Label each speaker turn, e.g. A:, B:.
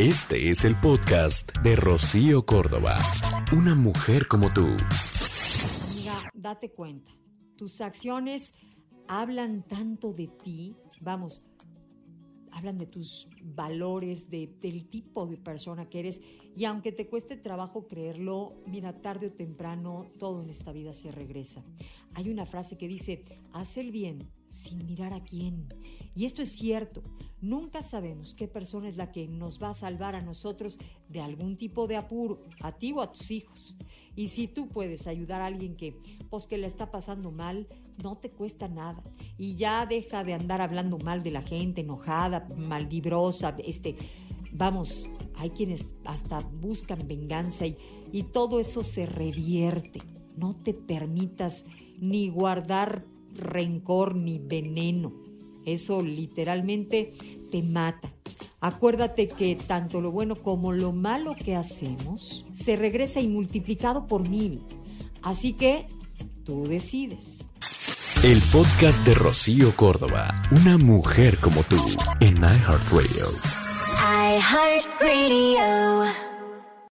A: Este es el podcast de Rocío Córdoba. Una mujer como tú.
B: Amiga, date cuenta. Tus acciones hablan tanto de ti. Vamos, hablan de tus valores, de, del tipo de persona que eres. Y aunque te cueste trabajo creerlo, mira, tarde o temprano todo en esta vida se regresa. Hay una frase que dice, haz el bien sin mirar a quién. Y esto es cierto. Nunca sabemos qué persona es la que nos va a salvar a nosotros de algún tipo de apuro, a ti o a tus hijos. Y si tú puedes ayudar a alguien que, pues, que le está pasando mal, no te cuesta nada. Y ya deja de andar hablando mal de la gente, enojada, malvibrosa, este, vamos, hay quienes hasta buscan venganza y, y todo eso se revierte. No te permitas ni guardar rencor ni veneno. Eso literalmente te mata. Acuérdate que tanto lo bueno como lo malo que hacemos se regresa y multiplicado por mil. Así que tú decides.
A: El podcast de Rocío Córdoba. Una mujer como tú en iHeartRadio.
C: iHeartRadio.